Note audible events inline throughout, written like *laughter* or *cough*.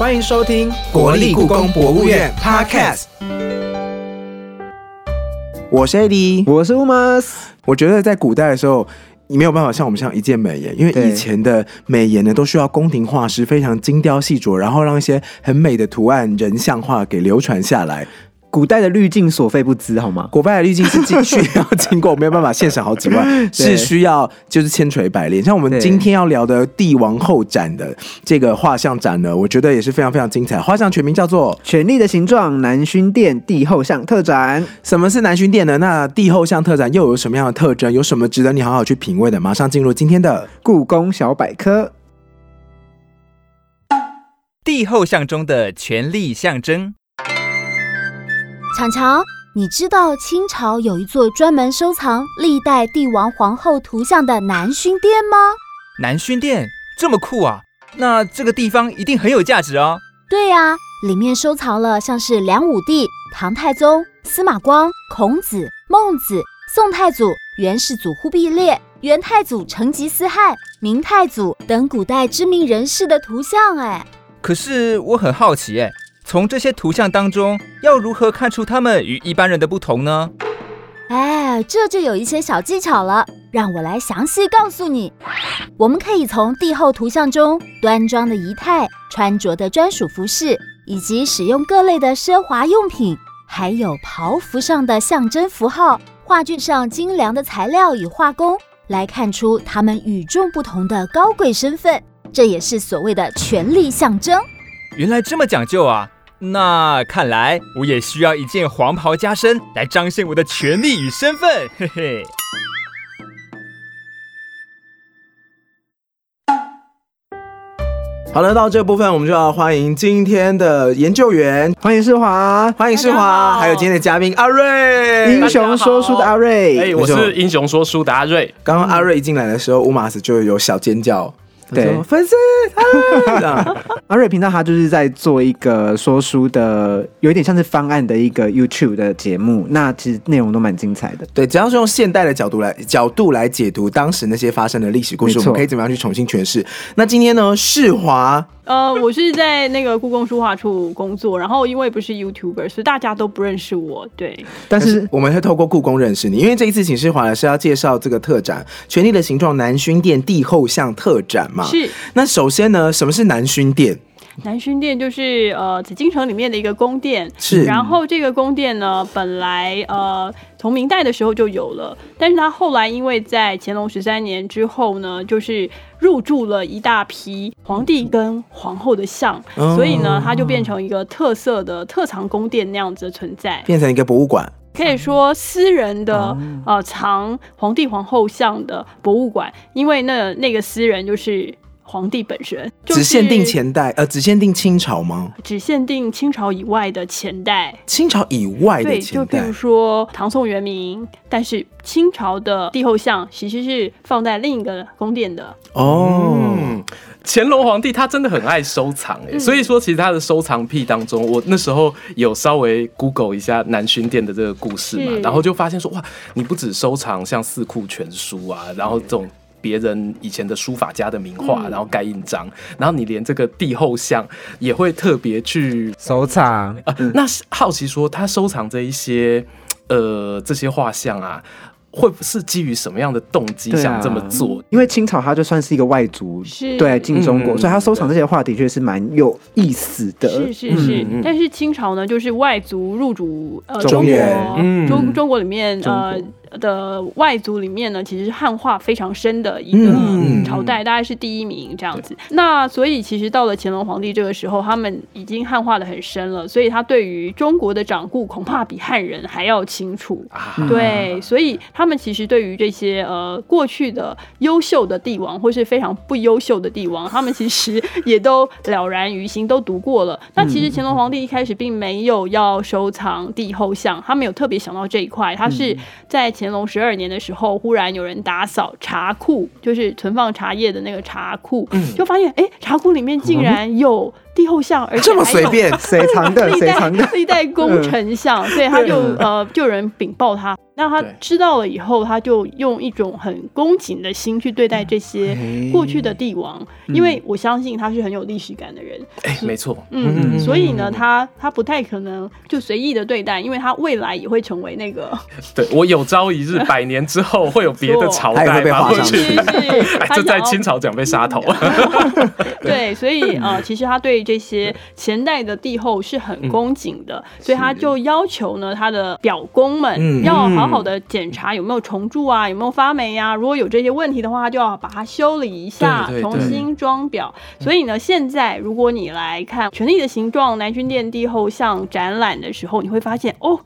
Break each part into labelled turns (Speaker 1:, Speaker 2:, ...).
Speaker 1: 欢迎收听国立故宫博物院 Podcast。我是 AD，
Speaker 2: 我是 Umas。
Speaker 1: 我觉得在古代的时候，你没有办法像我们像一键美颜，因为以前的美颜呢，都需要宫廷画师非常精雕细琢，然后让一些很美的图案人像画给流传下来。
Speaker 2: 古代的滤镜所费不赀，好吗？
Speaker 1: 古代的滤镜是进需要经过，没有办法现省好几万，*laughs* 是需要就是千锤百炼。像我们今天要聊的帝王后展的这个画像展呢，我觉得也是非常非常精彩。画像全名叫做
Speaker 2: 权力的形状南薰殿帝后像特展。
Speaker 1: 什么是南薰殿呢？那帝后像特展又有什么样的特征？有什么值得你好好去品味的？马上进入今天的
Speaker 2: 故宫小百科，
Speaker 3: 帝后像中的权力象征。
Speaker 4: 强强，你知道清朝有一座专门收藏历代帝王皇后图像的南薰殿吗？
Speaker 3: 南薰殿这么酷啊！那这个地方一定很有价值哦。
Speaker 4: 对呀、里面收藏了像是梁武帝、唐太宗、司马光、孔子、孟子、宋太祖、元世祖忽必烈、元太祖成吉思汗、明太祖等古代知名人士的图像。哎，
Speaker 3: 可是我很好奇，哎，从这些图像当中，要如何看出他们与一般人的不同呢？
Speaker 4: 哎，这就有一些小技巧了，让我来详细告诉你。我们可以从帝后图像中端庄的仪态、穿着的专属服饰，以及使用各类的奢华用品，还有袍服上的象征符号、画卷上精良的材料与画工，来看出他们与众不同的高贵身份。这也是所谓的权力象征。
Speaker 3: 原来这么讲究啊！那看来我也需要一件黄袍加身来彰显我的权力与身份，*laughs* 嘿嘿。
Speaker 1: 好了，到这部分我们就要欢迎今天的研究员，
Speaker 2: 欢迎世华，
Speaker 1: 欢迎世华，还有今天的嘉宾阿瑞。
Speaker 2: 英雄说书的阿瑞。
Speaker 5: 哎、我是英雄说书的阿瑞。
Speaker 1: 刚刚阿瑞一进来的时候，乌马斯就有小尖叫，
Speaker 2: 对
Speaker 1: 粉丝 *laughs* 阿瑞
Speaker 2: 频道他就是在做一个说书的，有一点像是方案的一个 YouTube 的节目，那其实内容都蛮精彩的。
Speaker 1: 对，只要是用现代的角度来角度来解读当时那些发生的历史故事，我们可以怎么样去重新诠释？那今天呢，世华
Speaker 5: 呃，我是在那个故宫书画处工作，然后因为不是 YouTuber，所以大家都不认识我。对，
Speaker 2: 但是
Speaker 1: 我们会透过故宫认识你，因为这一次请世华来是要介绍这个特展《权力的形状南薰殿帝后像特展》嘛。
Speaker 5: 是
Speaker 1: 那首先呢，什么是南薰殿？
Speaker 5: 南薰殿就是呃紫禁城里面的一个宫殿，
Speaker 1: 是
Speaker 5: 然后这个宫殿呢，本来呃从明代的时候就有了，但是他后来因为在乾隆十三年之后呢，就是入住了一大批皇帝跟皇后的像，
Speaker 1: 哦
Speaker 5: 所以呢，它就变成一个特色的特藏宫殿那样子的存在。
Speaker 1: 变成一个博物馆。
Speaker 5: 可以说私人的、呃藏皇帝皇后像的博物馆，因为那那个私人就是皇帝本身，就是
Speaker 1: 只限定前代，呃，只限定清朝吗？
Speaker 5: 只限定清朝以外的前代。
Speaker 1: 清朝以外的，前代
Speaker 5: 就比如说唐宋元明，但是清朝的帝后像其实是放在另一个宫殿的。
Speaker 1: 哦。
Speaker 6: 嗯，乾隆皇帝他真的很爱收藏哎、所以说其实他的收藏癖当中，我那时候有稍微 Google 一下南薰殿的这个故事嘛，然后就发现说哇，你不只收藏像四库全书啊，然后这种。别人以前的书法家的名画，然后盖印章，然后你连这个帝后像也会特别去
Speaker 2: 收藏。
Speaker 6: 啊，那是好奇说他收藏这一些呃这些画像啊，会是基于什么样的动机想这么做？
Speaker 2: 因为清朝它就算是一个外族，
Speaker 5: 是。
Speaker 2: 对进中国，
Speaker 6: 嗯。
Speaker 2: 所以他收藏这些画的确是蛮有意思的。
Speaker 5: 是是是，但是清朝呢，就是外族入主呃
Speaker 2: 中
Speaker 5: 国，
Speaker 6: 嗯。
Speaker 5: 中中国里面呃的外族里面呢，其实是汉化非常深的一个
Speaker 1: 嗯
Speaker 5: 朝代，大概是第一名这样子。那所以其实到了乾隆皇帝这个时候，他们已经汉化的很深了，所以他对于中国的掌故恐怕比汉人还要清楚。
Speaker 6: 啊，
Speaker 5: 对，所以他们其实对于这些呃过去的优秀的帝王，或是非常不优秀的帝王，他们其实也都了然于心，都读过了。*laughs* 那其实乾隆皇帝一开始并没有要收藏帝后像，他没有特别想到这一块，他是在乾隆十二年的时候，忽然有人打扫茶库，就是存放茶叶的那个茶库，就发现哎，茶库里面竟然有帝后像，而且
Speaker 1: 这么随便，*laughs*
Speaker 2: 谁藏的？
Speaker 5: 历代
Speaker 2: 谁藏的？
Speaker 5: 历代功臣像，所以他就
Speaker 2: 嗯
Speaker 5: 呃就有人禀报他，那他知道了以后，他就用一种很恭敬的心去对待这些
Speaker 2: 哎。
Speaker 5: 过去的帝王，因为我相信他是很有历史感的人，
Speaker 6: 哎，没错，
Speaker 5: 嗯，
Speaker 2: 嗯
Speaker 5: 所以呢，他他不太可能就随意的对待，因为他未来也会成为那个 *laughs*
Speaker 6: 对我有朝一日百年之后会有别的朝
Speaker 1: 他也会被
Speaker 6: 代吧？
Speaker 1: 画上去
Speaker 5: 是是，
Speaker 6: 哎，这在清朝讲被杀头，*laughs*
Speaker 5: 对，所以呃，其实他对这些前代的帝后是很恭敬的，所以他就要求呢，他的表公们
Speaker 1: 嗯
Speaker 5: 要好好的检查有没有虫蛀啊，有没有发霉啊。如果有这些问题的话，他就要把它修理一下，
Speaker 6: 对对
Speaker 5: 重新装裱。所以呢，现在如果你来看《权力的形状》南薰殿帝后像展览的时候，你会发现哦。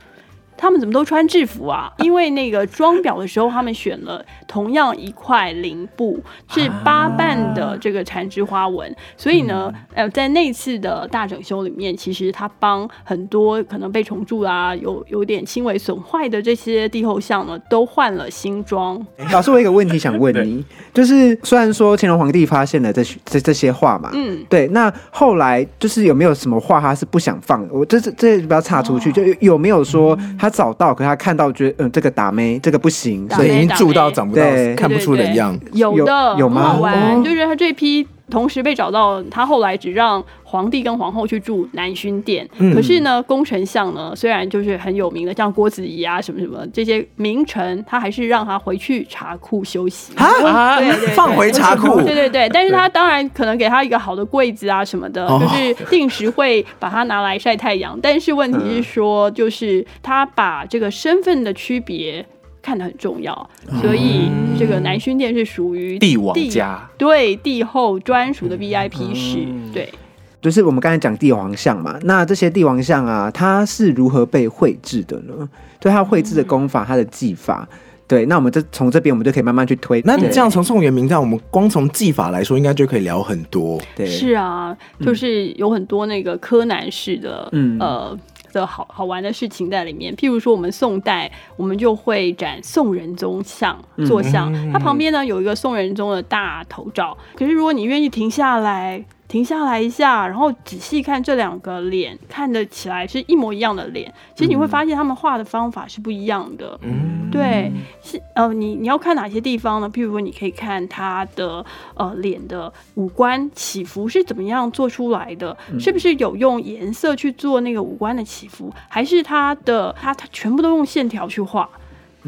Speaker 5: 他们怎么都穿制服啊？因为那个装裱的时候，他们选了同样一块绫布，是八瓣的这个缠枝花纹，所以呢，呃，在那次的大整修里面，其实他帮很多可能被虫蛀啊、有有点轻微损坏的这些帝后像呢，都换了新装。
Speaker 2: 老师，我有一个问题想问你，就是虽然说乾隆皇帝发现了这这这些画嘛，
Speaker 5: 嗯，
Speaker 2: 对，那后来就是有没有什么画他是不想放的？我这这这不要岔出
Speaker 5: 哦。
Speaker 2: 去，就有有没有说他找到，可他看到觉得嗯这个打妹这个不行，
Speaker 1: 所以已经
Speaker 5: 打
Speaker 1: 住到长不到，看不出人样。
Speaker 5: 有的
Speaker 2: 有有吗？
Speaker 5: 好玩，
Speaker 2: 哦。
Speaker 5: 就是他这批同时被找到，他后来只让皇帝跟皇后去住南薰殿。
Speaker 1: 嗯
Speaker 5: 可是呢，功臣相呢，虽然就是很有名的，像郭子仪啊什么什么这些名臣，他还是让他回去茶库休息。
Speaker 1: 啊
Speaker 5: 对对对
Speaker 1: 放回茶库
Speaker 5: 对对对，但是他当然可能给他一个好的柜子啊什么的，
Speaker 1: 哦
Speaker 5: 就是定时会把它拿来晒太阳。但是问题是说，就是他把这个身份的区别。看得很重要，所以这个南薰殿是属于
Speaker 6: 帝王家
Speaker 5: 对帝后专属的 VIP 室，对。
Speaker 2: 就是我们刚才讲帝王像嘛，那这些帝王像啊，它是如何被绘制的呢？对它绘制的功法，它的技法，对，那我们这从这边我们就可以慢慢去推。
Speaker 1: 那你这样从宋元明这样，我们光从技法来说，应该就可以聊很多。
Speaker 2: 对
Speaker 5: 是啊，就是有很多那个柯南式的，
Speaker 2: 嗯
Speaker 5: 呃。的好好玩的事情在里面，譬如说我们宋代，我们就会展宋仁宗像坐像，它旁边呢有一个宋仁宗的大头照。可是如果你愿意停下来，停下来一下，然后仔细看这两个脸，看得起来是一模一样的脸，其实你会发现他们画的方法是不一样的。
Speaker 6: 嗯，
Speaker 5: 对，是呃，你你要看哪些地方呢？譬如说，你可以看他的呃脸的五官起伏是怎么样做出来的，是不是有用颜色去做那个五官的起伏，还是他的他他全部都用线条去画？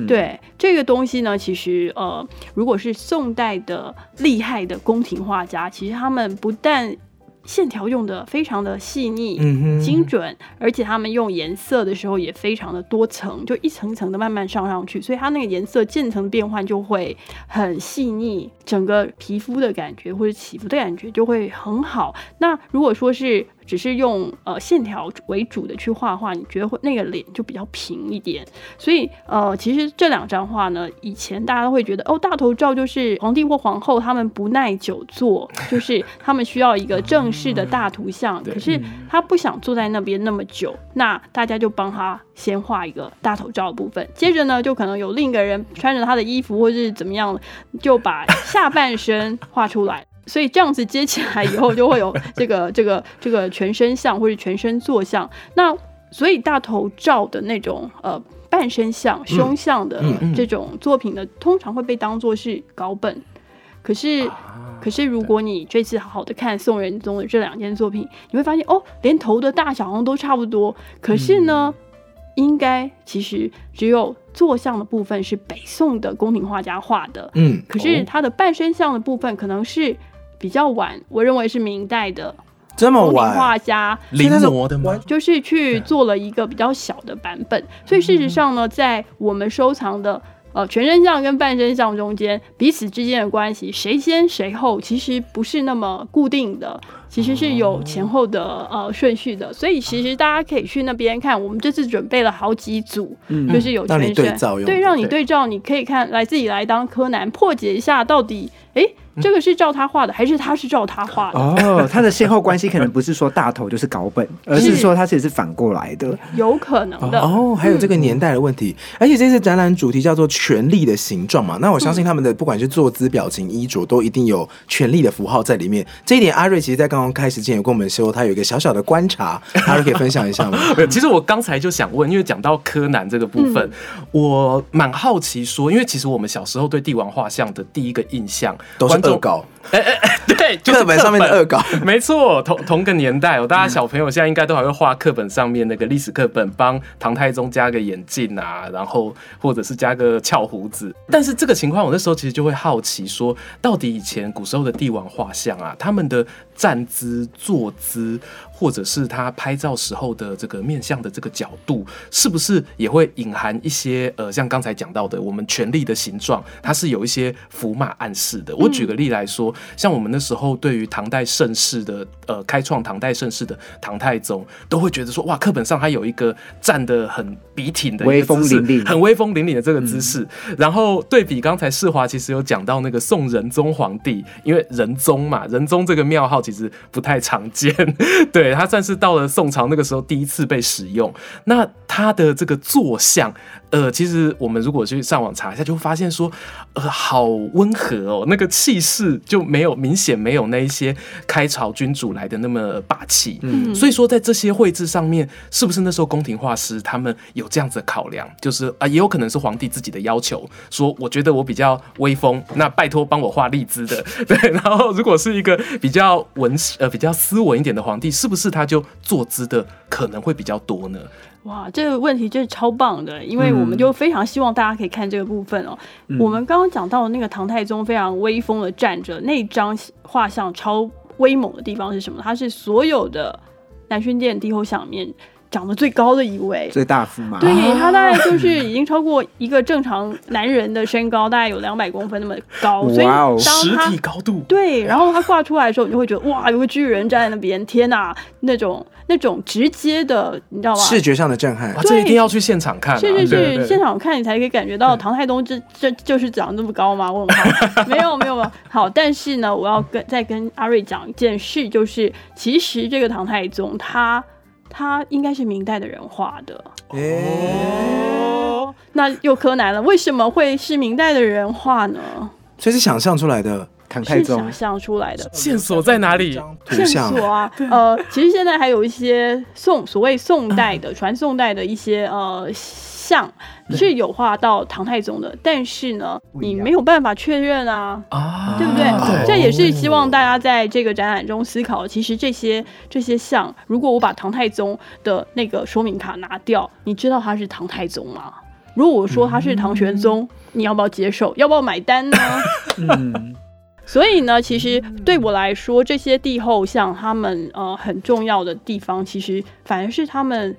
Speaker 5: 对这个东西呢，其实呃，如果是宋代的厉害的宫廷画家，其实他们不但线条用的非常的细腻、
Speaker 1: 嗯哼
Speaker 5: 精准，而且他们用颜色的时候也非常的多层，就一层一层的慢慢上上去，所以它那个颜色渐层变换就会很细腻，整个皮肤的感觉或者起伏的感觉就会很好。那如果说是只是用呃线条为主的去画画，你觉得会那个脸就比较平一点。所以呃，其实这两张画呢，以前大家都会觉得哦，大头照就是皇帝或皇后他们不耐久坐，就是他们需要一个正式的大图像，
Speaker 6: 对
Speaker 5: 可是他不想坐在那边那么久，那大家就帮他先画一个大头照的部分，接着呢，就可能有另一个人穿着他的衣服或是怎么样，就把下半身画出来。所以这样子接起来以后，就会有 *laughs* 这个这个这个全身像或者全身坐像。那所以大头照的那种呃半身像、胸像的
Speaker 1: 嗯
Speaker 5: 这种作品呢，通常会被当做是稿本。可是，可是如果你这次好好的看宋仁宗的这两件作品，你会发现哦，连头的大小好像都差不多。可是呢，应该其实只有坐像的部分是北宋的宫廷画家画的，
Speaker 1: 嗯，
Speaker 5: 可是他的半身像的部分可能是比较晚，我认为是明代的
Speaker 1: 这么晚，
Speaker 5: 画家
Speaker 6: 临摹的吗？
Speaker 5: 就是去做了一个比较小的版本，所以事实上呢，在我们收藏的呃全身像跟半身像中间，彼此之间的关系谁先谁后，其实不是那么固定的，其实是有前后的呃顺序的。所以其实大家可以去那边看，我们这次准备了好几组，
Speaker 2: 嗯
Speaker 5: 就是有
Speaker 1: 让你
Speaker 5: 全身
Speaker 1: 对照
Speaker 5: 对，让你
Speaker 6: 对
Speaker 5: 对照，你可以看来自己来当柯南破解一下，到底诶这个是照他画的，还是他是照他画的？
Speaker 2: 哦，*laughs* 他的先后关系可能不是说大头就是稿本，而是说他其实是反过来的。
Speaker 5: 有可能的。
Speaker 1: 哦，还有这个年代的问题，而且这次展览主题叫做“权力的形状”嘛，那我相信他们的不管是坐姿、表情、衣着，都一定有权力的符号在里面。这一点，阿瑞其实在刚刚刚开始之前有跟我们说，他有一个小小的观察，*laughs* 大家可以分享一下吗？
Speaker 6: 其实我刚才就想问，因为讲到柯南这个部分，我蛮好奇说，因为其实我们小时候对帝王画像的第一个印象
Speaker 1: 都是
Speaker 6: 观众
Speaker 1: 恶搞，
Speaker 6: 对，就是
Speaker 1: 课本上面的恶搞。
Speaker 6: 没错，同同个年代哦，大家小朋友现在应该都还会画课本上面那个历史课本，帮唐太宗加个眼镜啊，然后或者是加个翘胡子。但是这个情况，我那时候其实就会好奇说，到底以前古时候的帝王画像啊，他们的站姿、坐姿，或者是他拍照时候的这个面向的这个角度，是不是也会隐含一些呃，像刚才讲到的，我们权力的形状，它是有一些符码暗示的。我举个例来说，像我们那时候对于唐代盛世的呃开创唐代盛世的唐太宗，都会觉得说哇，课本上他有一个站得很笔挺的
Speaker 2: 威风凛凛
Speaker 6: 很威风凛凛的这个姿势。然后对比刚才世华其实有讲到那个宋仁宗皇帝，因为仁宗嘛，仁宗这个庙号其实不太常见，*laughs* 对他算是到了宋朝那个时候第一次被使用。那他的这个坐像，呃，其实我们如果去上网查一下，就会发现说，呃，好温和哦，那个气势就没有明显没有那一些开朝君主来的那么霸气。
Speaker 2: 嗯
Speaker 6: 所以说在这些绘制上面，是不是那时候宫廷画师他们有这样子的考量？就是啊，也有可能是皇帝自己的要求，说我觉得我比较威风，那拜托帮我画立姿的。*laughs* 对，然后如果是一个比较文呃比较斯文一点的皇帝，是不是他就坐姿的可能会比较多呢？
Speaker 5: 哇，这个问题真是超棒的，因为我们就非常希望大家可以看这个部分哦。我们刚刚讲到的那个唐太宗非常威风的站着，那张画像超威猛的地方是什么？它是所有的南薰殿帝后像里面长得最高的一位。
Speaker 2: 最大幅嘛，
Speaker 5: 对他大概就是已经超过一个正常男人的身高，大概有两百公分那么高，*laughs* 所以
Speaker 2: 哇哦
Speaker 6: 实
Speaker 5: 当他
Speaker 6: 体高度。
Speaker 5: 对，然后他挂出来的时候，你就会觉得哇，有个巨人站在那边，天哪，那种那种直接的，你知道吗？
Speaker 1: 视觉上的震撼
Speaker 6: 哇，，这一定要去现场看、啊，
Speaker 5: 是是
Speaker 6: 对
Speaker 5: 是，
Speaker 6: 对
Speaker 5: 现场看你才可以感觉到唐太宗这这就是长那么高吗？我很好，*laughs* 没有没有没有。好，但是呢，我要跟再跟阿瑞讲一件事，就是其实这个唐太宗他他应该是明代的人画的。
Speaker 6: 哦，
Speaker 5: 那又柯南了，为什么会是明代的人画呢？
Speaker 1: 所以是想象出来的
Speaker 2: 看
Speaker 5: 是想象出来的。
Speaker 6: 线索在哪里？
Speaker 5: 线索啊，呃，其实现在还有一些宋所谓宋代的传宋代的一些呃像是有画到唐太宗的，但是呢，你没有办法确认啊。
Speaker 6: 啊，
Speaker 5: 对不对？
Speaker 1: 对
Speaker 5: 这也是希望大家在这个展览中思考。其实这些这些像，如果我把唐太宗的那个说明卡拿掉，你知道他是唐太宗吗？如果我说他是唐玄宗，你要不要接受？要不要买单呢？
Speaker 2: 嗯，*laughs*
Speaker 5: 所以呢，其实对我来说，这些帝后像他们呃很重要的地方，其实反而是他们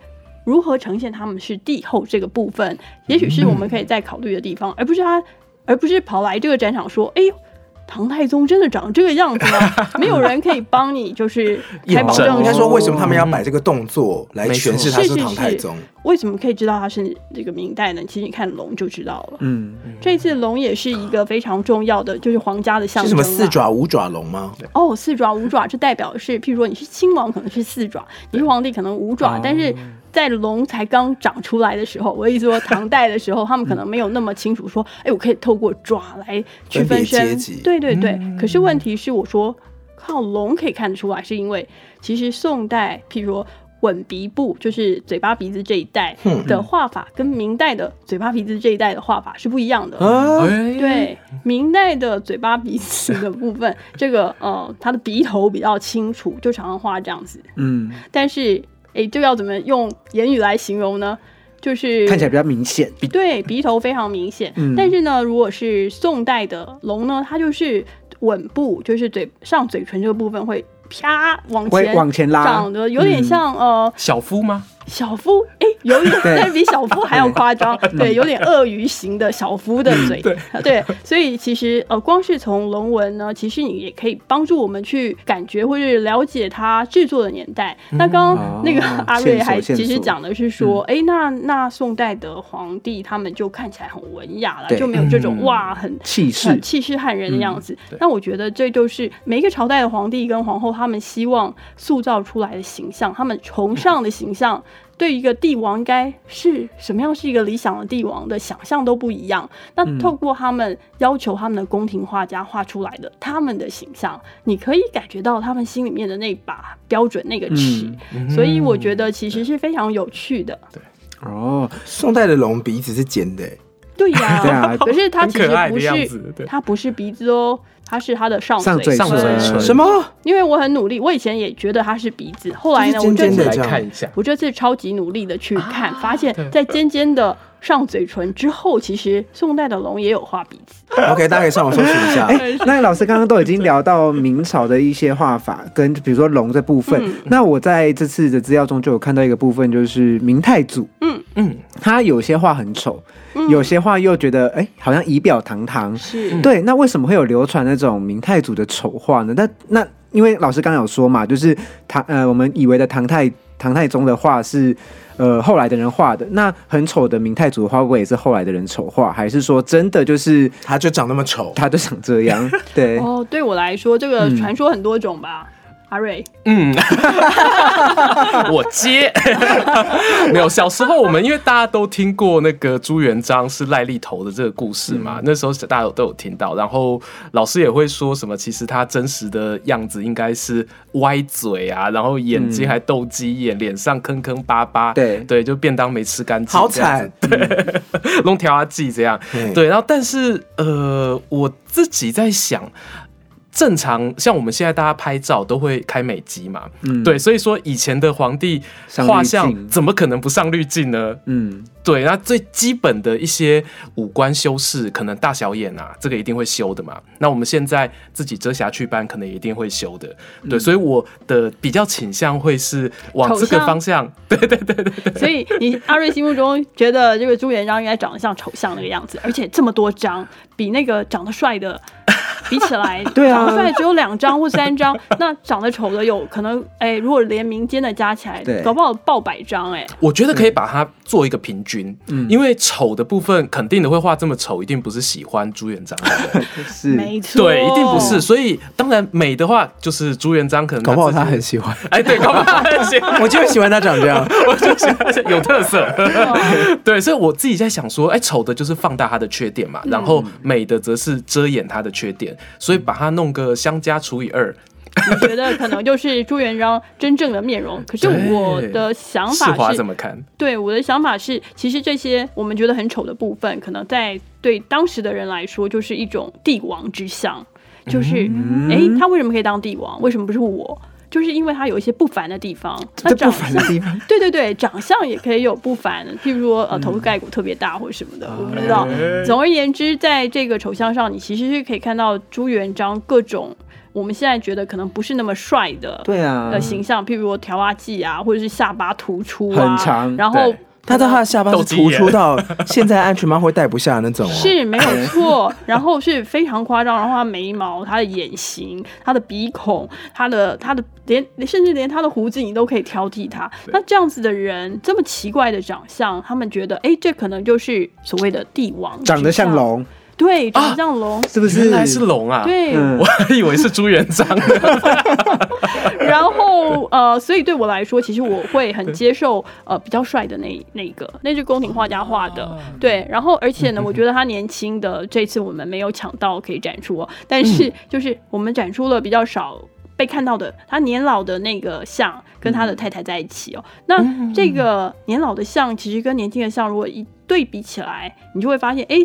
Speaker 5: 如何呈现他们是帝后这个部分，也许是我们可以再考虑的地方，而不是他，而不是跑来这个展场说，哎呦。唐太宗真的长这个样子吗？*laughs* 没有人可以帮你，就是开保
Speaker 6: 验证。
Speaker 1: 应该说，为什么他们要摆这个动作来诠释他是唐太宗？
Speaker 5: 为什么可以知道他是这个明代呢？其实你看龙就知道了。
Speaker 2: 嗯，
Speaker 5: 这次龙也是一个非常重要的，就是皇家的象征、是。
Speaker 1: 什么四爪五爪龙吗？
Speaker 5: 哦，四爪五爪，这代表是，譬如说你是亲王，可能是四爪；你是皇帝，可能五爪。但是在龙才刚长出来的时候，我的意思说，唐代的时候，他们可能没有那么清楚说，哎，我可以透过爪来区分身。对对对。可是问题是，我说靠龙可以看得出来，是因为其实宋代，譬如说。吻鼻部就是嘴巴鼻子这一代的画法，跟明代的嘴巴鼻子这一代的画法是不一样的。对，明代的嘴巴鼻子的部分，这个呃，它的鼻头比较清楚，就常常画这样子。
Speaker 2: 嗯，
Speaker 5: 但是，哎，就要怎么用言语来形容呢？就是
Speaker 2: 看起来比较明显，
Speaker 5: 对鼻头非常明显。
Speaker 2: 嗯
Speaker 5: 但是呢，如果是宋代的龙呢，它就是吻部，就是嘴上嘴唇这个部分会啪往前
Speaker 2: 往前拉
Speaker 5: 长得有点
Speaker 2: 嗯
Speaker 5: 像、呃
Speaker 6: 小夫吗？
Speaker 5: 小夫，哎、有点，
Speaker 2: 对
Speaker 5: 但是比小夫还要夸张，对，有点鳄鱼型的小夫的嘴，*laughs* 对，所以其实呃，光是从龙纹呢，其实你也可以帮助我们去感觉或者了解它制作的年代。那刚刚那个
Speaker 2: 哦
Speaker 5: 阿瑞还其实讲的是说，哎、那那宋代的皇帝他们就看起来很文雅了，就没有这种、
Speaker 6: 嗯
Speaker 5: 哇很
Speaker 2: 气势
Speaker 5: 很气势撼人的样子。那我觉得这就是每一个朝代的皇帝跟皇后他们希望塑造出来的形象，他们崇尚的形象。对一个帝王该是什么样是一个理想的帝王的想象都不一样。那透过他们要求他们的宫廷画家画出来的他们的形象，你可以感觉到他们心里面的那把标准那个尺。所以我觉得其实是非常有趣的。对。
Speaker 2: 哦，
Speaker 1: 宋代的龙鼻子是尖的，
Speaker 5: 对呀，*laughs*
Speaker 2: 对啊
Speaker 5: 可是它其实
Speaker 6: 很可爱的
Speaker 5: 不是它不是鼻子哦，它是它的上
Speaker 2: 上嘴
Speaker 6: 上嘴唇。
Speaker 1: 什么？
Speaker 5: 因为我很努力，我以前也觉得它是鼻子，后来呢，
Speaker 1: 就是
Speaker 5: 我这次
Speaker 6: 来看一下，
Speaker 5: 我这次超级努力的去看，发现在尖尖的上嘴唇之后，其实宋代的龙也有画鼻子。
Speaker 1: OK，大家可以上网搜寻一下。*laughs*
Speaker 2: 哎，那老师刚刚都已经聊到明朝的一些画法，跟比如说龙这部分。
Speaker 5: 嗯
Speaker 2: 那我在这次的资料中就有看到一个部分，就是明太祖，
Speaker 5: 嗯
Speaker 6: 嗯，
Speaker 2: 他有些画很丑，
Speaker 5: 嗯
Speaker 2: 有些画又觉得哎，好像仪表堂堂。
Speaker 5: 是
Speaker 2: 对，那为什么会有流传那种明太祖的丑画呢？那那因为老师刚刚有说嘛，就是唐呃，我们以为的唐太唐太宗的画是呃后来的人画的，那很丑的明太祖的画会不会也是后来的人丑画，还是说真的就是
Speaker 1: 他就长那么丑，
Speaker 2: 他就长这样？对，*laughs*
Speaker 5: 哦，对我来说，这个
Speaker 2: 嗯
Speaker 5: 传说很多种吧。阿瑞，
Speaker 6: 嗯，*laughs* 我接。*laughs* 没有，小时候我们因为大家都听过那个朱元璋是赖痢头的这个故事嘛，那时候大家都有听到，然后老师也会说什么，其实他真实的样子应该是歪嘴啊，然后眼睛还斗鸡眼，脸上坑坑巴巴，
Speaker 2: 对。
Speaker 6: 对，就便当没吃干净，
Speaker 1: 好惨。*laughs*
Speaker 6: 弄条阿记这样，
Speaker 1: 对
Speaker 6: 对，然后但是呃，我自己在想。正常像我们现在大家拍照都会开美机嘛，
Speaker 2: 嗯。
Speaker 6: 对，所以说以前的皇帝画像怎么可能不上滤镜呢？
Speaker 2: 嗯，
Speaker 6: 对，那最基本的一些五官修饰，可能大小眼啊，这个一定会修的嘛。那我们现在自己遮瑕祛斑，可能也一定会修的。对，所以我的比较倾向会是往这个方向。*laughs* 对对对对对，
Speaker 5: 所以你阿瑞心目中觉得这个朱元璋应该长得像丑相那个样子，而且这么多张，比那个长得帅的 *laughs* 比起来，
Speaker 2: 对啊。
Speaker 5: 长得帅只有两张或三张，*laughs* 那长得丑的有可能，哎，如果连民间的加起来
Speaker 2: 对，
Speaker 5: 搞不好爆百张，哎，
Speaker 6: 我觉得可以把它做一个平均，
Speaker 2: 嗯。
Speaker 6: 因为丑的部分肯定的会画这么丑，一定不是喜欢朱元璋的，*laughs*
Speaker 2: 是。
Speaker 5: 没错，
Speaker 6: 对，一定不是。所以当然美的话，就是朱元璋可能
Speaker 1: 搞不好他很喜欢，
Speaker 6: 哎，对，搞不好他很喜欢。*laughs*
Speaker 1: 我就喜欢他长这样。
Speaker 6: 我就喜欢 *laughs* 有特色，对，所以我自己在想说，哎，丑的就是放大他的缺点嘛，然后美的则是遮掩他的缺点，所以把它弄个相加除以二，
Speaker 5: 你觉得可能就是朱元璋真正的面容。可是我的想法是
Speaker 6: 怎，么看？
Speaker 5: 对我的想法是，其实这些我们觉得很丑的部分，可能在对当时的人来说，就是一种帝王之相，就是
Speaker 2: 嗯
Speaker 5: 诶，他为什么可以当帝王？为什么不是我？就是因为他有一些不凡的地方，他
Speaker 2: 不
Speaker 5: 长相
Speaker 2: 凡的地方，*laughs*
Speaker 5: 对对对，长相也可以有不凡，譬如说呃头盖骨特别大或者什么的，我不知道。总而言之，在这个丑相上，你其实是可以看到朱元璋各种我们现在觉得可能不是那么帅的
Speaker 2: 对啊。
Speaker 5: 的，形象，譬如说条啊髻啊，或者是下巴突出啊，
Speaker 2: 很长
Speaker 5: 然后
Speaker 1: 他的他的下巴是突出到现在安全帽会戴不下那种哦。*laughs*
Speaker 5: 是没有错，*laughs* 然后是非常夸张，然后他眉毛、他的眼型、他的鼻孔、他的他的连甚至连他的胡子你都可以挑剔他。那这样子的人，这么奇怪的长相，他们觉得哎，这可能就是所谓的帝王，
Speaker 2: 长得像，龙，
Speaker 5: 对，长得像龙，
Speaker 2: 是不是？
Speaker 6: 原来是龙啊！
Speaker 5: 对，
Speaker 2: 嗯 *laughs*
Speaker 6: 我还以为是朱元璋呢。
Speaker 5: 然后呃，所以对我来说，其实我会很接受呃比较帅的那那个，那是宫廷画家画的，对。然后而且呢，我觉得他年轻的这次我们没有抢到可以展出哦，但是就是我们展出了比较少。被看到的，他年老的那个像跟他的太太在一起哦。那这个年老的像，其实跟年轻的像，如果一对比起来，你就会发现，哎，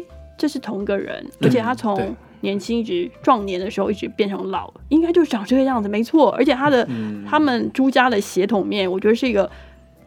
Speaker 5: 这是同一个人，而且他从年轻一直壮年的时候一直变成老，应该就是长这个样子，没错。而且他的、他们朱家的血统面，我觉得是一个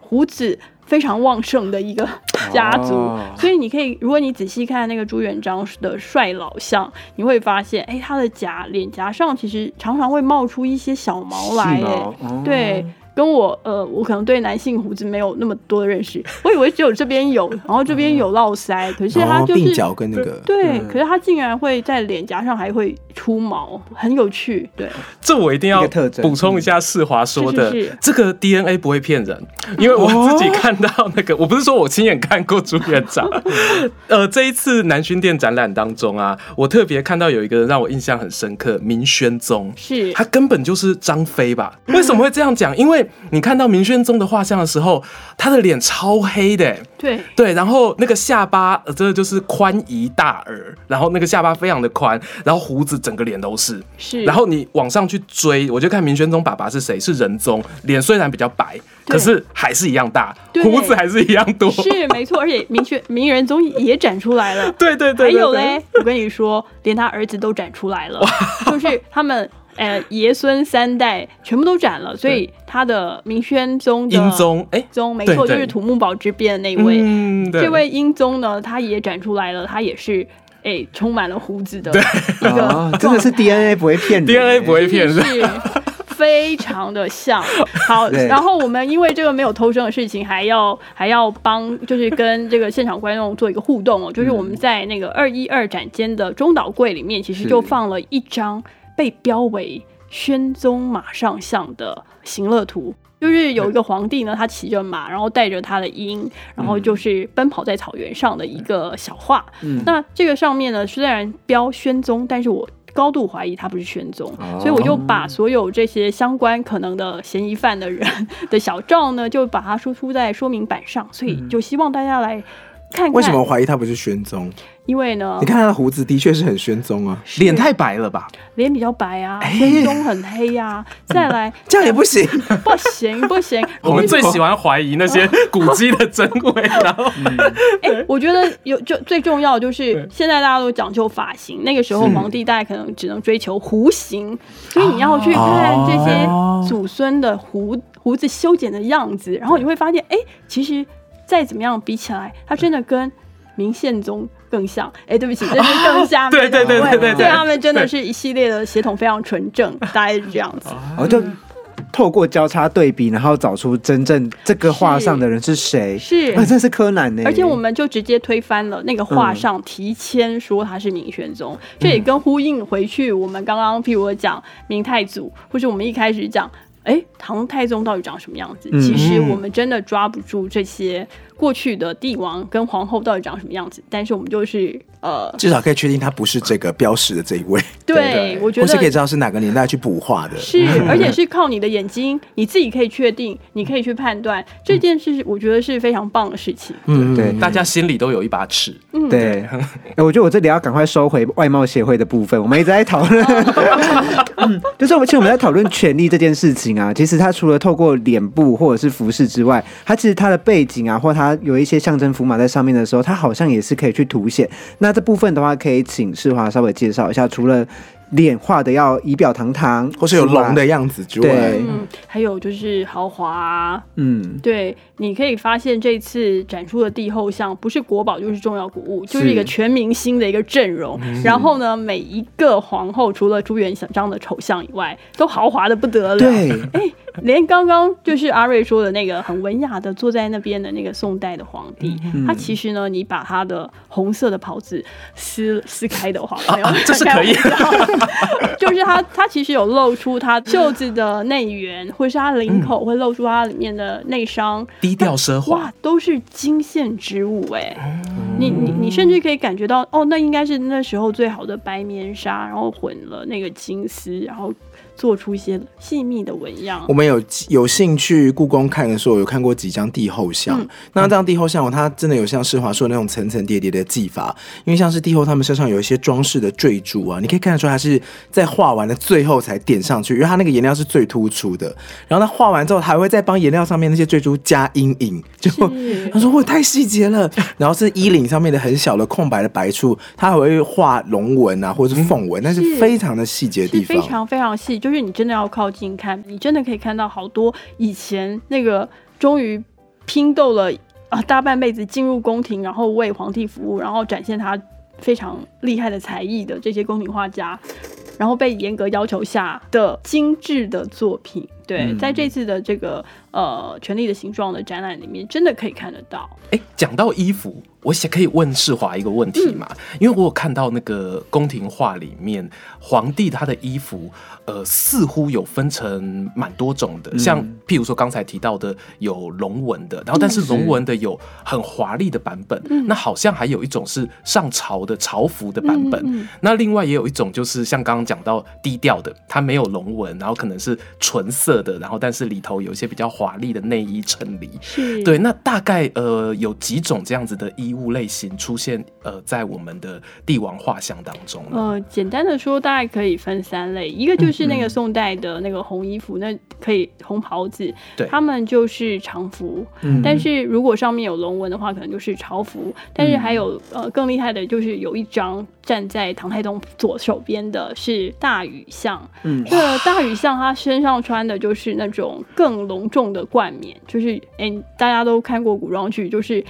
Speaker 5: 胡子非常旺盛的一个家族，
Speaker 2: 哦
Speaker 5: 所以你可以，如果你仔细看那个朱元璋的帅老相，你会发现，哎，他的颊脸颊上其实常常会冒出一些小毛来，哎，
Speaker 2: 哦
Speaker 5: 对。跟我呃，我可能对男性胡子没有那么多的认识，我以为只有这边有，然后这边有络腮，可是它
Speaker 1: 就是鬓
Speaker 5: 就是
Speaker 1: 角跟那个，
Speaker 5: 对，
Speaker 2: 嗯
Speaker 5: 可是它竟然会在脸颊上还会出毛，很有趣。对，
Speaker 6: 这我一定要补充一下世华说的，
Speaker 5: 是是是
Speaker 6: 这个 DNA 不会骗人，因为我自己看到那个，我不是说我亲眼看过朱院长，*laughs* 呃，这一次南薰店展览当中啊，我特别看到有一个人让我印象很深刻，明宣宗。
Speaker 5: 是
Speaker 6: 他根本就是张飞吧？为什么会这样讲？因为为你看到明宣宗的画像的时候，他的脸超黑的，
Speaker 5: 对，
Speaker 6: 对，然后那个下巴呃真的就是宽一大耳，然后那个下巴非常的宽，然后胡子整个脸都是，
Speaker 5: 是，
Speaker 6: 然后你往上去追，我就看明宣宗爸爸是谁，是仁宗，脸虽然比较白，可是还是一样大，胡子还是一样多，
Speaker 5: 是没错，而且明确名人宗也展出来了。*laughs*
Speaker 6: 对对对
Speaker 5: 还有嘞，我跟你说，连他儿子都展出来了，就是他们呃爷孙三代全部都斩了，所以他的明宣宗的
Speaker 6: 英宗，哎，
Speaker 5: 宗没错，就是土木堡之变的那位。
Speaker 6: 嗯，对
Speaker 5: 这位英宗呢，他也展出来了，他也是哎充满了胡子的一个
Speaker 2: 哦，真的是 DNA 不会骗人
Speaker 6: DNA 不会骗
Speaker 5: 是
Speaker 6: 人，
Speaker 5: 非常的像。好，然后我们因为这个没有偷生的事情，还要还要帮，就是跟这个现场观众做一个互动哦。就是我们在那个二一二展间的中岛柜里面，其实就放了一张被标为宣宗马上像的行乐图。就是有一个皇帝呢，他骑着马，然后带着他的鹰，然后就是奔跑在草原上的一个小画。
Speaker 2: 嗯
Speaker 5: 那这个上面呢，虽然标宣宗，但是我高度怀疑他不是宣宗，
Speaker 2: 哦
Speaker 5: 所以我就把所有这些相关可能的嫌疑犯的人 *laughs* 的小照呢，就把它输出在说明板上，所以就希望大家来看看。
Speaker 1: 为什么我怀疑他不是宣宗？
Speaker 5: 因为呢
Speaker 1: 你，看他的胡子的确是很宣宗啊，
Speaker 6: 脸太白了吧？
Speaker 5: 脸比较白啊，宣宗很黑呀、*laughs* 再来
Speaker 1: 这样也不行。
Speaker 5: 不行不行，*laughs*
Speaker 6: 我们最喜
Speaker 5: 欢。
Speaker 6: 欢怀疑那些古迹的真伪，然后
Speaker 5: 哎、我觉得有就最重要就是现在大家都讲究发型，那个时候皇帝大概可能只能追求弧形，所以你要去看这
Speaker 1: 哦
Speaker 5: 些祖孙的胡胡子修剪的样子，然后你会发现，哎、其实再怎么样比起来，他真的跟明宪宗更像。哎、对不起，这是更像。*laughs*
Speaker 6: 对对对对对对
Speaker 5: 对他们真的是一系列的血统非常纯正，*laughs* 大概是这样子。
Speaker 2: 哦，就透过交叉对比，然后找出真正这个画上的人是谁。
Speaker 5: 是
Speaker 2: 啊，真是柯南呢。
Speaker 5: 而且我们就直接推翻了那个画上提签说他是明宣宗，这也跟呼应回去我们刚刚譬如我讲明太祖，或是我们一开始讲。哎，唐太宗到底长什么样子？
Speaker 2: 嗯
Speaker 5: 其实我们真的抓不住这些过去的帝王跟皇后到底长什么样子，但是我们就是呃，
Speaker 1: 至少可以确定他不是这个标识的这一位，
Speaker 5: 对 *laughs* 我觉
Speaker 1: 得是可以知道是哪个年代去补画的。
Speaker 5: 是，*laughs* 而且是靠你的眼睛，你自己可以确定，你可以去判断这件事，我觉得是非常棒的事情。
Speaker 1: 嗯
Speaker 2: 对
Speaker 6: 大家心里都有一把尺。
Speaker 5: 嗯，
Speaker 2: 对，*laughs* 哎我觉得我这里要赶快收回外貌协会的部分。我们一直在讨论，嗯，就是我们其实我们在讨论权力这件事情啊。其实它除了透过脸部或者是服饰之外，它其实它的背景啊，或它它有一些象征符码在上面的时候，它好像也是可以去凸显。那这部分的话，可以请世华稍微介绍一下，除了脸画的要仪表堂堂，
Speaker 1: 或是有龙的，样子之外，
Speaker 5: 嗯，还有就是豪华。啊、
Speaker 2: 嗯，
Speaker 5: 对，你可以发现这次展出的帝后像不是国宝就是重要古物，就是一个全明星的一个阵容。然后呢，每一个皇后除了朱元璋的丑相以外，都豪华的不得了。
Speaker 2: 对，
Speaker 5: 哎，连刚刚就是阿瑞说的那个很文雅的坐在那边的那个宋代的皇帝，他其实呢，你把他的红色的袍子撕撕开的话，*laughs* 没有
Speaker 6: 这是可以 *laughs*
Speaker 5: 就是他他其实有露出他袖子的内缘，或是他领口会露出他里面的内伤，
Speaker 6: 低调奢华
Speaker 5: 哇，，都是金线织物哎、你你你甚至可以感觉到，哦，那应该是那时候最好的白棉纱，然后混了那个金丝，然后做出一些细密的纹样
Speaker 1: 我。们有有幸去故宫看的时候，有看过几张帝后像。
Speaker 5: 嗯
Speaker 1: 那这张帝后像，它真的有像世华说的那种层层叠叠的技法，因为像是帝后他们身上有一些装饰的坠珠啊，你可以看得出它是在画完的最后才点上去，因为它那个颜料是最突出的。然后他画完之后，还会再帮颜料上面那些坠珠加阴影，就他说我太细节了。然后是衣领上面的很小的空白的白处，他还会画龙纹啊，或者是凤纹，那是
Speaker 5: 是
Speaker 1: 非常的细节的地方。
Speaker 5: 非常非常细，就是你真的要靠近看，你真的可以看到好多以前那个终于拼斗了啊大半辈子进入宫廷，然后为皇帝服务，然后展现他非常厉害的才艺的这些宫廷画家，然后被严格要求下的精致的作品。对，
Speaker 2: 嗯
Speaker 5: 在这次的这个呃《权力的形状》的展览里面，真的可以看得到。
Speaker 6: 哎，讲到衣服，我想可以问世华一个问题嘛？因为我有看到那个宫廷画里面，皇帝他的衣服，呃，似乎有分成蛮多种的，像譬如说刚才提到的有龙纹的，然后但是龙纹的有很华丽的版本，那好像还有一种是上朝的朝服的版本，
Speaker 5: 嗯嗯。
Speaker 6: 那另外也有一种就是像刚刚讲到低调的，它没有龙纹，然后可能是纯色的，然后但是里头有一些比较华丽的内衣衬里。
Speaker 5: 是
Speaker 6: 对，那大概呃有几种这样子的衣物类型出现呃在我们的帝王画像当中呢？
Speaker 5: 呃，简单的说，大概可以分三类，一个就是那个宋代的那个红衣服，那可以红袍子，
Speaker 6: 对
Speaker 5: 他们就是常服。
Speaker 2: 嗯
Speaker 5: 但是如果上面有龙纹的话，可能就是朝服。但是还有呃更厉害的，就是有一张站在唐太宗左手边的是大禹像。
Speaker 2: 嗯
Speaker 5: 这个大禹像他身上穿的就是那种更隆重的冠冕，就是哎、大家都看过古装剧，就是。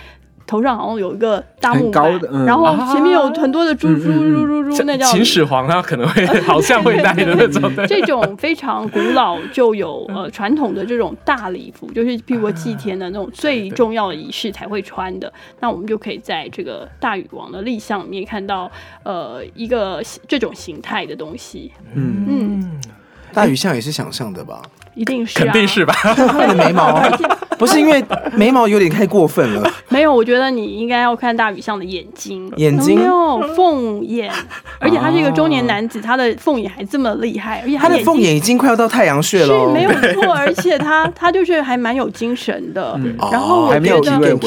Speaker 5: 头上好像有一个大木
Speaker 2: 很高
Speaker 5: 板
Speaker 2: 的嗯
Speaker 5: 然后前面有很多的珠珠珠珠珠，那叫
Speaker 6: 秦始皇他可能会 *laughs* 好像会戴的那种，对
Speaker 5: 这种非常古老就有呃传统的这种大礼服，就是譬如说祭天的那种最重要的仪式才会穿的。那我们就可以在这个大禹王的立像里面看到呃一个这种形态的东西。
Speaker 2: 嗯，
Speaker 5: 嗯，
Speaker 1: 大禹像也是想象的吧？
Speaker 5: 一定是、啊、
Speaker 6: 肯定是吧？
Speaker 1: 他的眉毛不是因为眉毛有点太过分了，
Speaker 5: 没有，我觉得你应该要看大禹像的眼睛，
Speaker 1: 眼睛？
Speaker 5: 没有凤眼，而且他是一个中年男子，他的凤眼还这么厉害，而且
Speaker 1: 他的凤眼已经快要到太阳穴了。
Speaker 5: 是
Speaker 1: 哦，
Speaker 5: 没有错，而且他他就是还蛮有精神的。然后我
Speaker 2: 还没有
Speaker 5: 觉得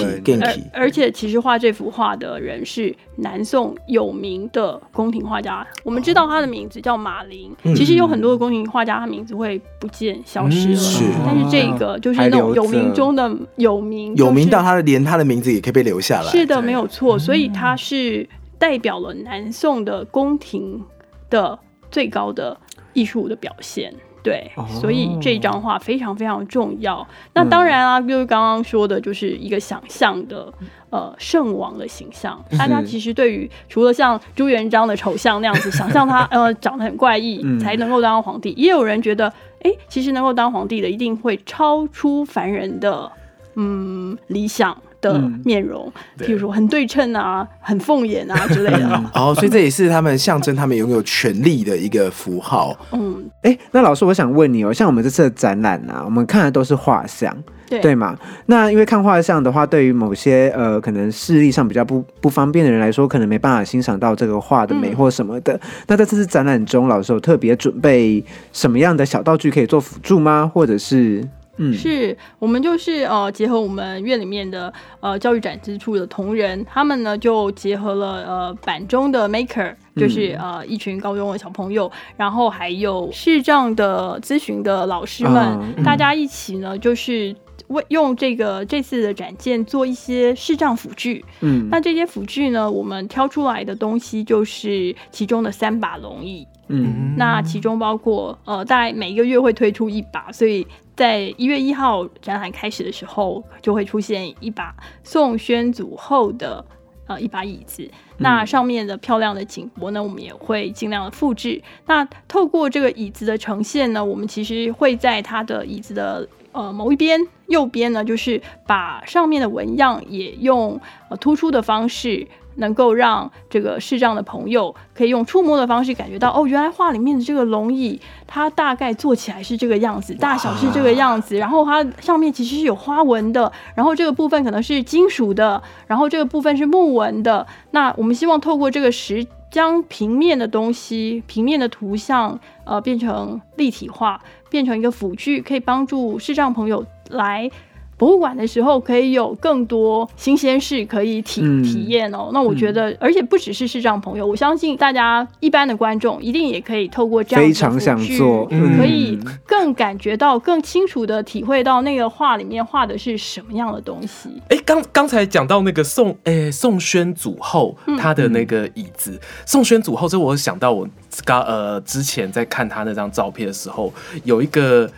Speaker 5: 而且其实画这幅画的人是南宋有名的宫廷画家，我们知道他的名字叫马林。
Speaker 1: 嗯
Speaker 5: 其实有很多的宫廷画家，他名字会不见消失了，
Speaker 6: 嗯
Speaker 1: 是
Speaker 5: 但是这个就是那种有名中的有名，
Speaker 1: 有名到他的连他的名字也可以被留下来。
Speaker 5: 是的，没有错。所以他是代表了南宋的宫廷的最高的艺术的表现。对，
Speaker 2: 哦。
Speaker 5: 所以这张画非常非常重要。那当然啊，就是刚刚说的，就是一个想象的呃圣王的形象。大家其实对于除了像朱元璋的丑像那样子，想象他 *laughs* 呃长得很怪异
Speaker 2: 嗯。
Speaker 5: 才能够当皇帝，也有人觉得，哎，其实能够当皇帝的一定会超出凡人的嗯理想的
Speaker 2: 嗯
Speaker 5: 面容，
Speaker 6: 对
Speaker 5: 譬如说很对称啊、很凤眼啊 *laughs* 之类的。
Speaker 1: 哦，所以这也是他们象征他们拥有权力的一个符号。
Speaker 5: 嗯，
Speaker 2: 哎，那老师，我想问你哦，像我们这次的展览啊，我们看的都是画像，
Speaker 5: 对
Speaker 2: 对嘛？那因为看画像的话，对于某些呃可能视力上比较不不方便的人来说，可能没办法欣赏到这个画的美
Speaker 5: 嗯
Speaker 2: 或什么的。那在这次展览中，老师有特别准备什么样的小道具可以做辅助吗？或者是嗯，
Speaker 5: 是我们就是呃结合我们院里面的呃教育展支处的同仁，他们呢就结合了呃板中的 maker。就是呃一群高中的小朋友，然后还有视障的咨询的老师们，大家一起呢就是为用这个这次的展件做一些视障辅具。
Speaker 2: 嗯，
Speaker 5: 那这些辅具呢，我们挑出来的东西就是其中的三把龙椅。
Speaker 2: 嗯
Speaker 5: 那其中包括呃，大概每一个月会推出一把，所以在一月一号展览开始的时候，就会出现一把宋宣祖后的呃一把椅子。那上面的漂亮的景博呢，我们也会尽量的复制。那透过这个椅子的呈现呢，我们其实会在它的椅子的呃某一边右边呢，就是把上面的纹样也用呃突出的方式。能够让这个视障的朋友可以用触摸的方式感觉到，哦，原来画里面的这个龙椅，它大概做起来是这个样子，大小是这个样子，然后它上面其实是有花纹的，然后这个部分可能是金属的，然后这个部分是木纹的。那我们希望透过这个实将平面的东西、平面的图像，呃，变成立体化，变成一个辅具，可以帮助视障朋友来。博物馆的时候可以有更多新鲜事可以体、
Speaker 2: 嗯
Speaker 5: 体验哦。那我觉得，而且不只是视障朋友，我相信大家一般的观众一定也可以透过这样
Speaker 2: 非常想做
Speaker 6: 嗯
Speaker 5: 可以更感觉到、更清楚的体会到那个画里面画的是什么样的东西。
Speaker 6: 哎，刚刚才讲到那个宋，哎，宋宣祖后他的那个椅子，宋宣祖后，这我想到我刚呃之前在看他那张照片的时候，有一个。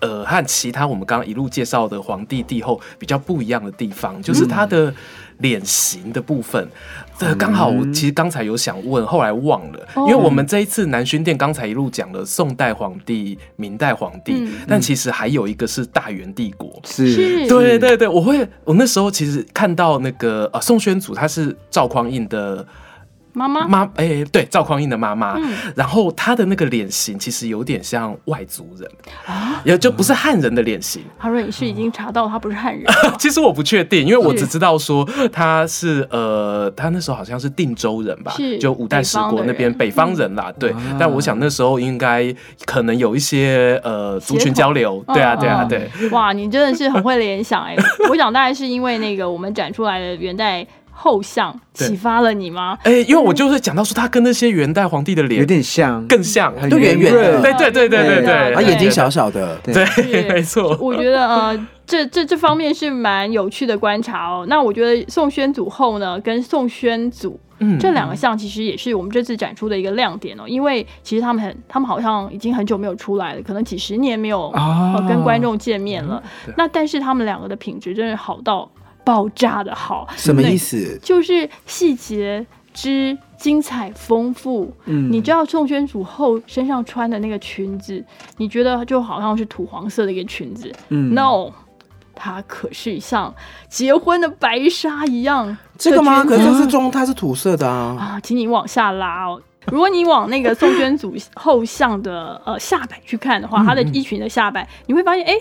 Speaker 6: 呃，和其他我们刚刚一路介绍的皇帝帝后比较不一样的地方，就是他的脸型的部分。这刚好我其实刚才有想问，后来忘了，因为我们这一次南薰殿刚才一路讲了宋代皇帝、明代皇帝，
Speaker 5: 嗯
Speaker 6: 但其实还有一个是大元帝国。
Speaker 2: 是
Speaker 5: 是
Speaker 6: 对对对，我会，我那时候其实看到那个呃宋宣祖他是赵匡胤的
Speaker 5: 妈妈，
Speaker 6: 妈，哎、对，赵匡胤的妈妈。
Speaker 5: 嗯
Speaker 6: 然后她的那个脸型其实有点像外族人，
Speaker 5: 啊，
Speaker 6: 也就不是汉人的脸型。
Speaker 5: 他说你是已经查到他不是汉人，*laughs*
Speaker 6: 其实我不确定，因为我只知道说他是呃，他那时候好像是定州人吧，就五代十国那边北
Speaker 5: 北方人
Speaker 6: 啦。对，但我想那时候应该可能有一些呃族群交流。对啊，
Speaker 5: 嗯
Speaker 6: 对啊，
Speaker 5: 嗯
Speaker 6: 对。
Speaker 5: 哇，你真的是很会联想哎！我想大概是因为那个我们展出来的元代后像启发了你吗？
Speaker 6: 哎，因为我就是讲到说他跟那些元代皇帝的脸有
Speaker 2: 点像，
Speaker 6: 更像，
Speaker 2: 很
Speaker 1: 都圆圆的
Speaker 2: 润
Speaker 6: 对对对对对对，
Speaker 5: 对
Speaker 1: 啊，眼睛小小的，
Speaker 2: 对 *laughs*
Speaker 6: 没错。
Speaker 5: 我觉得呃，这这这方面是蛮有趣的观察哦。那我觉得宋宣祖后呢，跟宋宣祖
Speaker 6: 嗯
Speaker 5: 这两个像，其实也是我们这次展出的一个亮点哦。因为其实他们很，他们好像已经很久没有出来了，可能几十年没有、
Speaker 2: 哦
Speaker 5: 呃跟观众见面了。
Speaker 6: 对
Speaker 5: 那但是他们两个的品质真是好到爆炸的好，
Speaker 1: 什么意？思？
Speaker 5: 就是细节之精彩丰富。
Speaker 2: 嗯
Speaker 5: 你知道宋宣祖后身上穿的那个裙子，你觉得就好像是土黄色的一个裙子、
Speaker 2: 嗯
Speaker 5: n o 它可是像结婚的白纱一样。
Speaker 1: 这个吗？*laughs* 可是它是中，它是土色的啊。
Speaker 5: 啊，请你往下拉哦。如果你往那个宋宣祖后像的呃下摆去看的话，他的衣裙的下摆，你会发现，哎，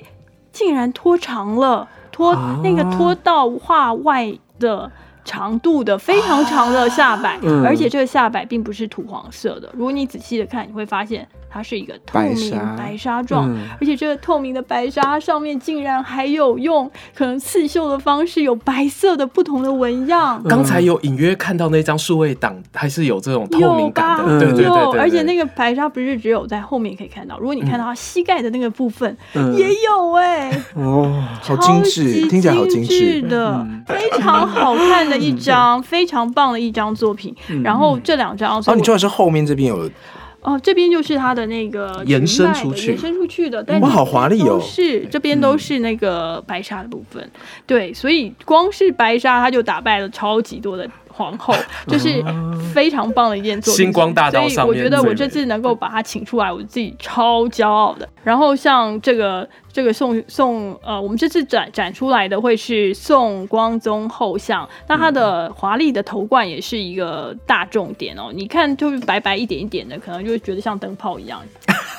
Speaker 5: 竟然拖长了，拖、
Speaker 2: 啊
Speaker 5: 那个拖到画外的长度的非常长的下摆，
Speaker 2: 嗯
Speaker 5: 而且这个下摆并不是土黄色的。如果你仔细的看，你会发现它是一个透明
Speaker 2: 白纱
Speaker 5: 状，
Speaker 2: 嗯。
Speaker 5: 而且这个透明的白纱上面竟然还有用可能刺绣的方式，有白色的不同的纹样。
Speaker 6: 刚才有隐约看到那张数位档，还是有这种透明感
Speaker 5: 有吧？
Speaker 6: 的，对对对
Speaker 5: 而且那
Speaker 6: 个
Speaker 5: 个白纱不是只有在后面可以看到，如果你看到它膝盖的那个部分，
Speaker 2: 嗯。
Speaker 5: 也有哎、
Speaker 2: 哦，
Speaker 1: 好精致听起来好精致。
Speaker 5: 致的，
Speaker 2: 嗯。
Speaker 5: 非常好看的一张，非常棒的一张作品。然后这两张，所
Speaker 1: 哦，你说的是后面这边有
Speaker 5: 哦，这边就是它的那个
Speaker 6: 延伸出去
Speaker 5: 的延伸出去的，但
Speaker 1: 哇
Speaker 5: 是
Speaker 1: 好华丽哦
Speaker 5: 都是这边都是那个白纱的部分，对，所以光是白纱它就打败了超级多的皇后，就是非常棒的一件作品。
Speaker 6: 星光大道上面
Speaker 5: 所以我觉得我这次能够把它请出来，我自己超骄傲的。然后像这个这个宋宋呃，我们这次展展出来的会是宋光宗后像，那它的华丽的头冠也是一个大重点哦。你看就是白白一点一点的，可能就会觉得像灯泡一样。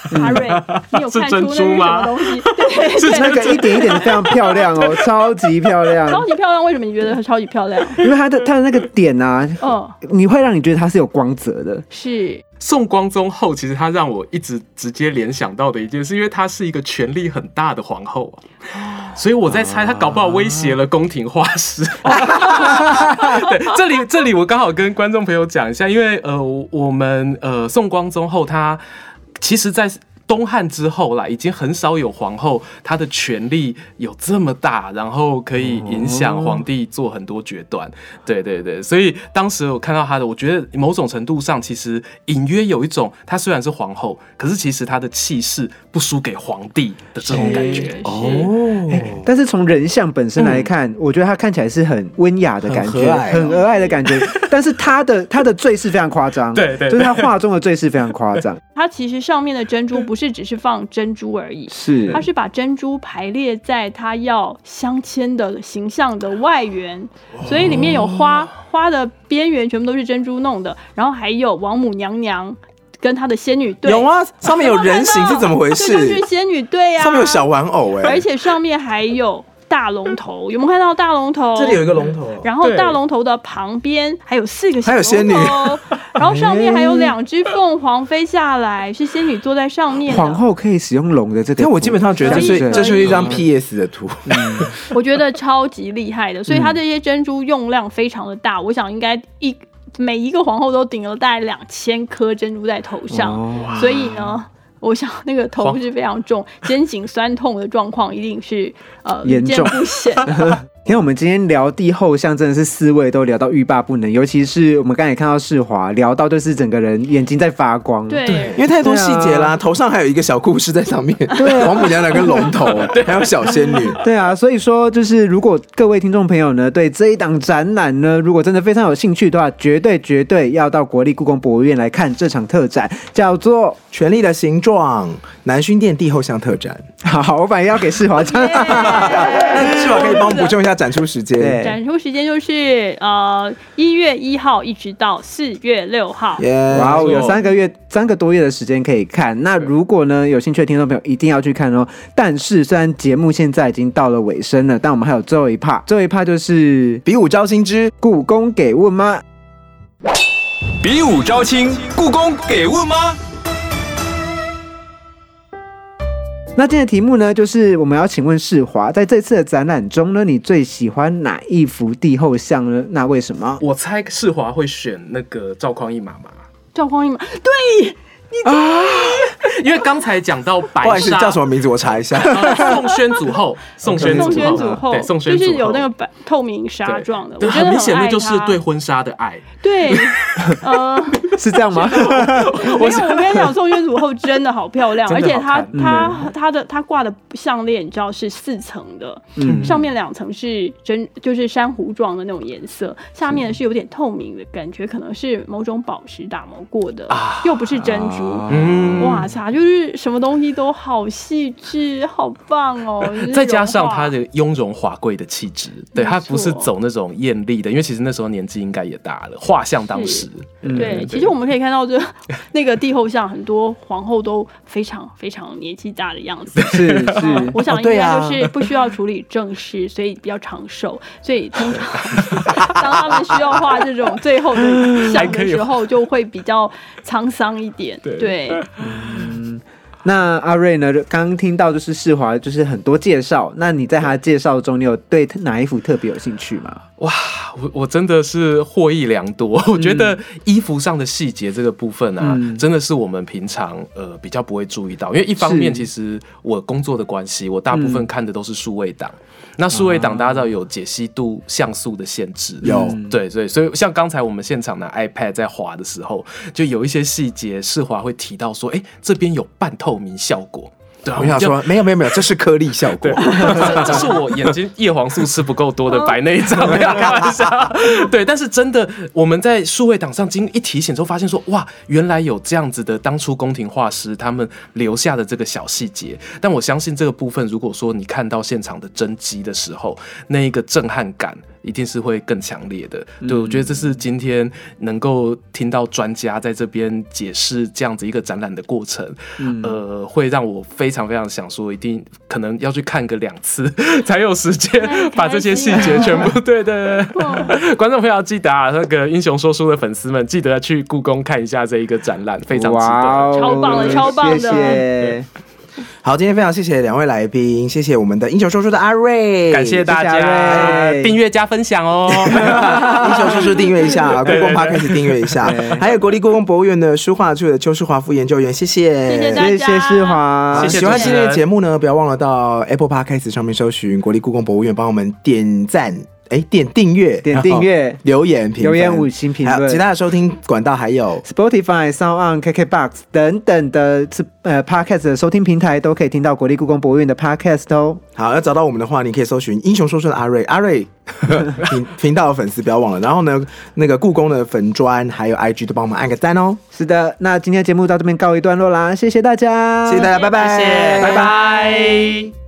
Speaker 5: *laughs* 阿瑞，你有看出那是什
Speaker 6: 珍珠吗
Speaker 5: 么东西？对对
Speaker 2: 那个一点一点的非常漂亮哦，*laughs* 超级漂亮，
Speaker 5: 超级漂亮。为什么你觉得它超级漂亮？
Speaker 2: 因为它的它的那个点啊，
Speaker 5: 嗯，
Speaker 2: 你会让你觉得它是有光泽的，
Speaker 5: 是
Speaker 6: 宋光宗后，其实他让我一直直接联想到的一件事，因为她是一个权力很大的皇后啊，所以我在猜她搞不好威胁了宫廷画师。*laughs* 对，这里这里我刚好跟观众朋友讲一下，因为呃，我们呃宋光宗后她其实，在东汉之后啦，已经很少有皇后她的权力有这么大，然后可以影响皇帝做很多决断。对对对，所以当时我看到她的，我觉得某种程度上其实隐约有一种，她虽然是皇后，可是其实她的气势不输给皇帝的这种感觉。
Speaker 5: 是
Speaker 1: 哦，
Speaker 2: 但是从人像本身来看，我觉得她看起来是很温雅的感觉，
Speaker 1: 很和蔼哦
Speaker 2: 很和蔼的感觉。*laughs* 但是她的她的坠饰非常夸张，
Speaker 6: 对对
Speaker 2: 就是她画中的坠饰非常夸张，*laughs*
Speaker 5: 她其实上面的珍珠不是只是放珍珠而已，
Speaker 2: 是。
Speaker 5: 它是把珍珠排列在它要镶嵌的形象的外缘，所以里面有花，花的边缘全部都是珍珠弄的，然后还有王母娘娘跟她的仙女队，
Speaker 1: 有啊，上面有人形 *laughs* 是怎么回
Speaker 5: 这就是
Speaker 1: 事？
Speaker 5: 仙女队啊，
Speaker 1: 上面有小玩偶哎，
Speaker 5: 而且上面还有大龙头，有没有看到大龙头？
Speaker 1: 这里有一个龙头，
Speaker 5: 然后大龙头的旁边还有四个小
Speaker 1: 还有仙女。
Speaker 5: 龙头，然后上面还有两只凤凰飞下来，是仙女坐在上面。
Speaker 2: 皇后可以使用龙的这个，
Speaker 1: 但我基本上觉得这是这就是一张 PS 的图，*laughs*
Speaker 5: 我觉得超级厉害的，所以它这些珍珠用量非常的大，我想应该一每一个皇后都顶了大概两千颗珍珠在头上，
Speaker 2: 哦。
Speaker 5: 所以呢。我想那个头是非常重，肩颈酸痛的状况一定是呃
Speaker 2: 严重
Speaker 5: 不鲜。*laughs*
Speaker 2: 因为我们今天聊帝后像真的是四位都聊到欲罢不能，尤其是我们刚才看到世华聊到就是整个人眼睛在发光，
Speaker 5: 对，
Speaker 1: 因为太多细节啦，
Speaker 2: 啊。
Speaker 1: 头上还有一个小故事在上面，对王母娘娘跟龙头，还有小仙女，*laughs*
Speaker 2: 对啊，所以说就是如果各位听众朋友呢对这一档展览呢，如果真的非常有兴趣的话，绝对绝对要到国立故宫博物院来看这场特展，叫做《
Speaker 1: 权力的形状》南薰殿帝后像特展。*laughs*
Speaker 2: 好，我反正要给世华讲。
Speaker 1: 那 *laughs* 是否可以帮我补充一下展出时间。
Speaker 2: 对
Speaker 5: 展出时间就是呃一月一号一直到四月六号。
Speaker 2: 哇哦，有三个月、三个多月的时间可以看。那如果呢有兴趣的听众朋友一定要去看哦。但是虽然节目现在已经到了尾声了，但我们还有最后一 part，最后一 part 就是
Speaker 1: 比武招亲之
Speaker 2: 故宫给问吗？
Speaker 3: 比武招亲，故宫给问吗？
Speaker 2: 那今天的题目呢，就是我们要请问世华，在这次的展览中呢，你最喜欢哪一幅帝后像呢？那为什么？
Speaker 6: 我猜世华会选那个赵匡胤妈妈，
Speaker 5: 赵匡胤妈，对，*laughs*
Speaker 6: 因为刚才讲到白
Speaker 1: 不好意思，
Speaker 6: 纱
Speaker 1: 叫什么名字？我查一下。
Speaker 6: 呃 *laughs* 宋宣祖后，宋宣祖
Speaker 5: 祖后
Speaker 6: 对，宋宣祖后
Speaker 5: 就是有那个白透明纱
Speaker 6: 对
Speaker 5: 状的，
Speaker 6: 对
Speaker 5: 我觉得
Speaker 6: 很明显那
Speaker 5: 爱
Speaker 6: 就是
Speaker 5: 它
Speaker 6: 对婚纱的爱。
Speaker 5: 对，*laughs* 呃，
Speaker 2: 是这样吗？
Speaker 5: 我有，我跟你讲，宋宣祖后真的好漂亮，而且她她她的她挂的项链，你知道是四层的，
Speaker 2: 嗯
Speaker 5: 上面两层是真就是珊瑚状的那种颜色，下面是有点透明的感觉，可能是某种宝石打磨过的，
Speaker 6: 啊
Speaker 5: 又不是珍珠。
Speaker 6: 嗯，
Speaker 5: 就是什么东西都好细致，*laughs* 好棒哦！*laughs*
Speaker 6: 再加上
Speaker 5: 融化
Speaker 6: 她的雍容华贵的气质，对
Speaker 5: 没
Speaker 6: 她不是走那种艳丽的，因为其实那时候年纪应该也大了，画像当时，
Speaker 2: 嗯
Speaker 5: 对，其实我们可以看到这 *laughs* 那个帝后像，很多皇后都非常非常年纪大的样子。
Speaker 2: 是是，
Speaker 5: 我想应该就是不需要处理正事，所以比较长寿。所以通常当他们需要画这种最后的像的时候，就会比较沧桑一点。
Speaker 6: 对
Speaker 5: 对，
Speaker 2: 那阿瑞呢？刚刚听到就是世华，就是很多介绍。那你在他的介绍中，你有对哪一幅特别有兴趣吗？
Speaker 6: 哇，我我真的是获益良多。我觉得衣服上的细节这个部分啊，
Speaker 2: 嗯
Speaker 6: 真的是我们平常呃比较不会注意到，因为一方面其实我工作的关系，我大部分看的都是数位档。那数位档大家知道有解析度、像素的限制，
Speaker 1: 有
Speaker 6: 对对，所以像刚才我们现场拿 iPad 在滑的时候，就有一些细节，世华会提到说，哎、这边有半透明效果。对啊，就
Speaker 1: 我想说，没有没有没有，这是颗粒效果
Speaker 6: 这是我眼睛叶黄素吃不够多的白内障，没有开玩笑。*laughs* 对，但是真的我们在数位档上经一提醒之后，发现说哇，原来有这样子的当初宫廷画师他们留下的这个小细节。但我相信这个部分，如果说你看到现场的真机的时候，那一个震撼感。一定是会更强烈的，对我觉得这是今天能够听到专家在这边解释这样子一个展览的过程，呃，会让我非常非常想说，一定可能要去看个两次，*laughs* 才有时间 *laughs* 把这些细节全部 *laughs* 对对对。观众朋友要记得啊，那个英雄说书的粉丝们，记得去故宫看一下这一个展览，非常值得。
Speaker 2: 哦
Speaker 5: 超棒的超棒的
Speaker 2: 谢谢。*laughs*
Speaker 1: 好，今天非常谢谢两位来宾，谢谢我们的英雄叔叔的阿瑞，
Speaker 6: 感谢大家
Speaker 2: 瑞。
Speaker 6: 订阅加分享哦。*laughs* *laughs*
Speaker 1: 英雄叔叔订阅一下，故宫 p 开始订阅一下，还有国立故宫博物院的书画处的邱世华副研究员，谢谢，
Speaker 5: 谢谢大家。
Speaker 2: 谢谢世华，
Speaker 6: 谢谢
Speaker 1: 喜欢今天的节目呢，不要忘了到 Apple Podcast 上面搜寻国立故宫博物院，帮我们点赞，哎，点订阅，
Speaker 2: 点订阅
Speaker 1: 留言评分
Speaker 2: 留言五星评论
Speaker 1: 其他的收听管道还有
Speaker 2: Spotify、Sound On、KKBox 等等的是呃 Podcast 的收听平台都可以听到国立故宫博物院的 Podcast 哦。
Speaker 1: 好，要找到我们的话，你可以搜寻“英雄说书”的阿瑞，阿瑞 *laughs* 频频道的粉丝不要忘了。然后呢，那个故宫的粉砖还有 IG 都帮我们按个赞哦，
Speaker 2: 是的，那今天的节目到这边告一段落啦，谢谢大家，
Speaker 1: 谢谢大家，拜拜，
Speaker 6: 谢谢，拜拜。